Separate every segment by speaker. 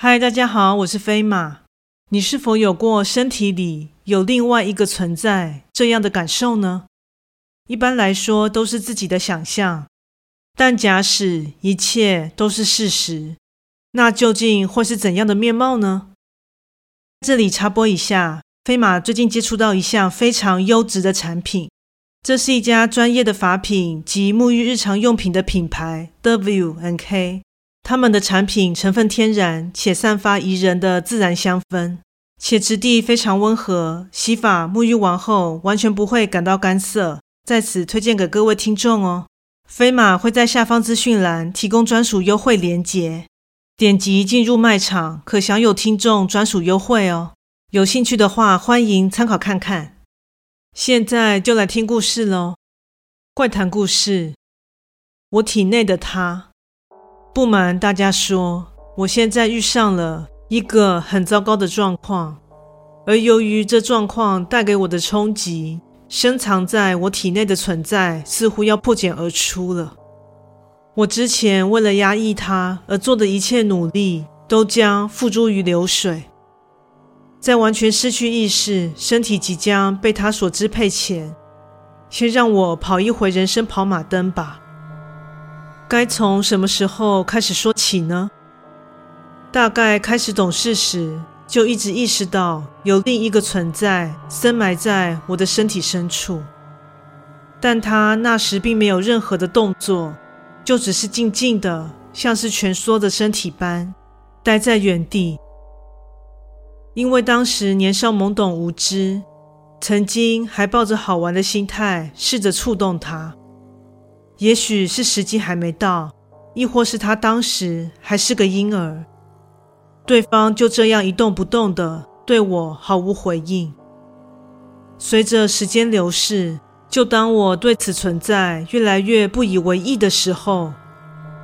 Speaker 1: 嗨，大家好，我是飞马。你是否有过身体里有另外一个存在这样的感受呢？一般来说都是自己的想象，但假使一切都是事实，那究竟会是怎样的面貌呢？这里插播一下，飞马最近接触到一项非常优质的产品，这是一家专业的法品及沐浴日常用品的品牌，W NK。他们的产品成分天然，且散发宜人的自然香氛，且质地非常温和，洗发沐浴完后完全不会感到干涩。在此推荐给各位听众哦。飞马会在下方资讯栏提供专属优惠链接，点击进入卖场可享有听众专属优惠哦。有兴趣的话，欢迎参考看看。现在就来听故事喽。怪谈故事：我体内的他。不瞒大家说，我现在遇上了一个很糟糕的状况，而由于这状况带给我的冲击，深藏在我体内的存在似乎要破茧而出了。我之前为了压抑它而做的一切努力，都将付诸于流水。在完全失去意识、身体即将被它所支配前，先让我跑一回人生跑马灯吧。该从什么时候开始说起呢？大概开始懂事时，就一直意识到有另一个存在深埋在我的身体深处，但他那时并没有任何的动作，就只是静静的，像是蜷缩的身体般待在原地。因为当时年少懵懂无知，曾经还抱着好玩的心态试着触动他。也许是时机还没到，亦或是他当时还是个婴儿，对方就这样一动不动的对我毫无回应。随着时间流逝，就当我对此存在越来越不以为意的时候，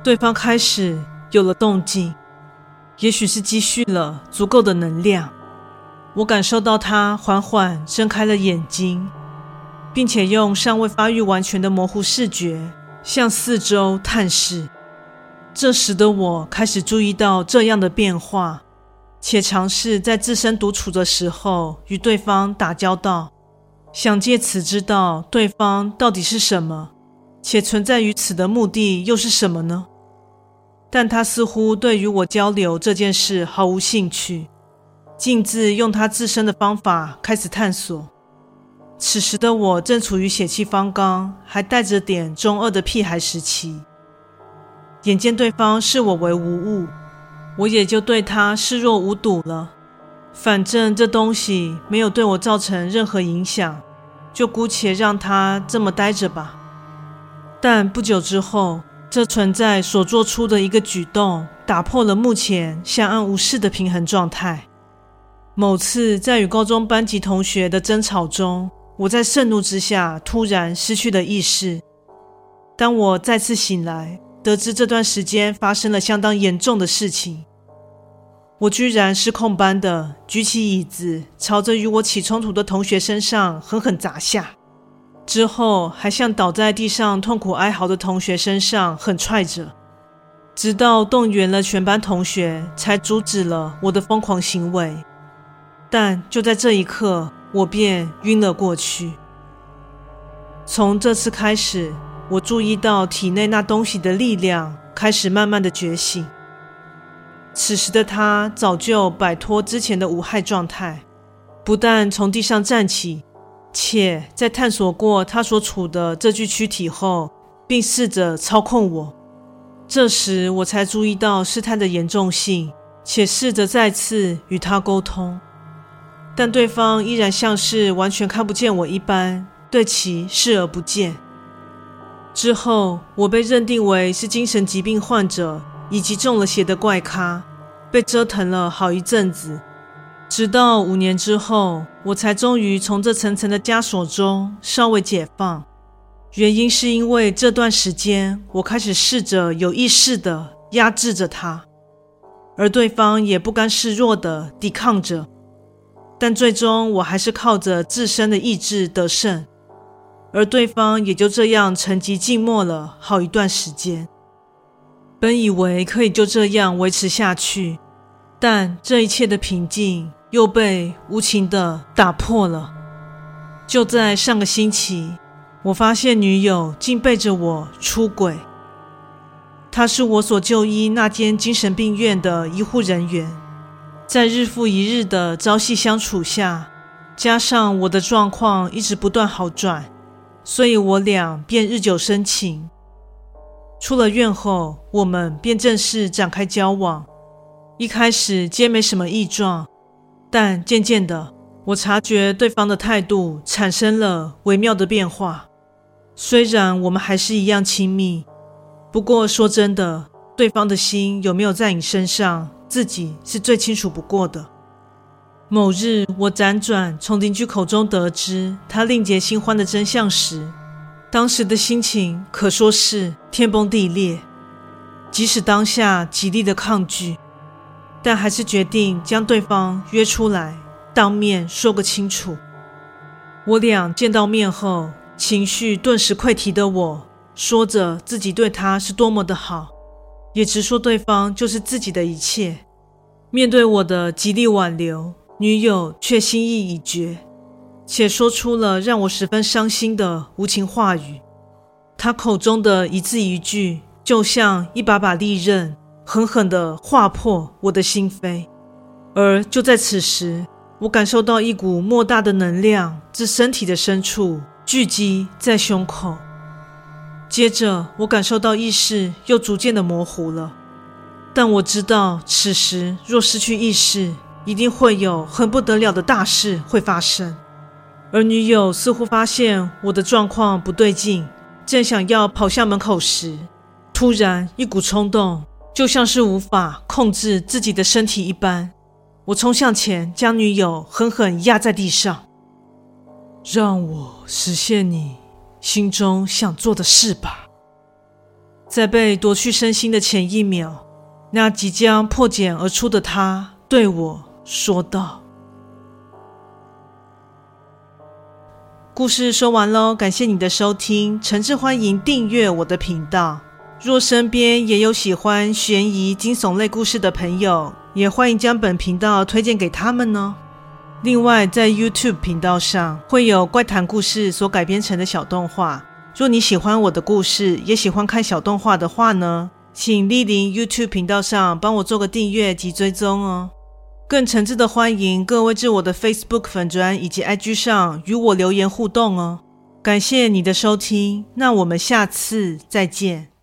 Speaker 1: 对方开始有了动静，也许是积蓄了足够的能量，我感受到他缓缓睁开了眼睛，并且用尚未发育完全的模糊视觉。向四周探视，这时的我开始注意到这样的变化，且尝试在自身独处的时候与对方打交道，想借此知道对方到底是什么，且存在于此的目的又是什么呢？但他似乎对于我交流这件事毫无兴趣，径自用他自身的方法开始探索。此时的我正处于血气方刚，还带着点中二的屁孩时期。眼见对方视我为无物，我也就对他视若无睹了。反正这东西没有对我造成任何影响，就姑且让他这么待着吧。但不久之后，这存在所做出的一个举动，打破了目前相安无事的平衡状态。某次在与高中班级同学的争吵中，我在盛怒之下突然失去了意识。当我再次醒来，得知这段时间发生了相当严重的事情。我居然失控般的举起椅子，朝着与我起冲突的同学身上狠狠砸下，之后还向倒在地上痛苦哀嚎的同学身上狠踹着，直到动员了全班同学，才阻止了我的疯狂行为。但就在这一刻，我便晕了过去。从这次开始，我注意到体内那东西的力量开始慢慢的觉醒。此时的他早就摆脱之前的无害状态，不但从地上站起，且在探索过他所处的这具躯体后，并试着操控我。这时我才注意到事态的严重性，且试着再次与他沟通。但对方依然像是完全看不见我一般，对其视而不见。之后，我被认定为是精神疾病患者以及中了邪的怪咖，被折腾了好一阵子。直到五年之后，我才终于从这层层的枷锁中稍微解放。原因是因为这段时间，我开始试着有意识地压制着他，而对方也不甘示弱地抵抗着。但最终，我还是靠着自身的意志得胜，而对方也就这样沉寂静默了好一段时间。本以为可以就这样维持下去，但这一切的平静又被无情的打破了。就在上个星期，我发现女友竟背着我出轨。她是我所就医那间精神病院的医护人员，在日复一日的朝夕相处下，加上我的状况一直不断好转，所以我俩便日久生情。出了院后，我们便正式展开交往。一开始皆没什么异状，但渐渐的，我察觉对方的态度产生了微妙的变化。虽然我们还是一样亲密。不过说真的，对方的心有没有在你身上，自己是最清楚不过的。某日，我辗转从邻居口中得知他另结新欢的真相时，当时的心情可说是天崩地裂。即使当下极力的抗拒，但还是决定将对方约出来，当面说个清楚。我俩见到面后，情绪顿时溃堤的我。说着自己对他是多么的好，也直说对方就是自己的一切。面对我的极力挽留，女友却心意已决，且说出了让我十分伤心的无情话语。她口中的一字一句，就像一把把利刃，狠狠地划破我的心扉。而就在此时，我感受到一股莫大的能量自身体的深处聚集在胸口。接着，我感受到意识又逐渐的模糊了，但我知道，此时若失去意识，一定会有很不得了的大事会发生。而女友似乎发现我的状况不对劲，正想要跑向门口时，突然一股冲动，就像是无法控制自己的身体一般，我冲向前，将女友狠狠压在地上，让我实现你心中想做的事吧。在被夺去身心的前一秒，那即将破茧而出的他对我说道：“故事说完喽，感谢你的收听，诚挚欢迎订阅我的频道。若身边也有喜欢悬疑惊悚类故事的朋友，也欢迎将本频道推荐给他们哦。”另外，在 YouTube 频道上会有怪谈故事所改编成的小动画。若你喜欢我的故事，也喜欢看小动画的话呢，请莅临 YouTube 频道上帮我做个订阅及追踪哦。更诚挚的欢迎各位至我的 Facebook 粉专以及 IG 上与我留言互动哦。感谢你的收听，那我们下次再见。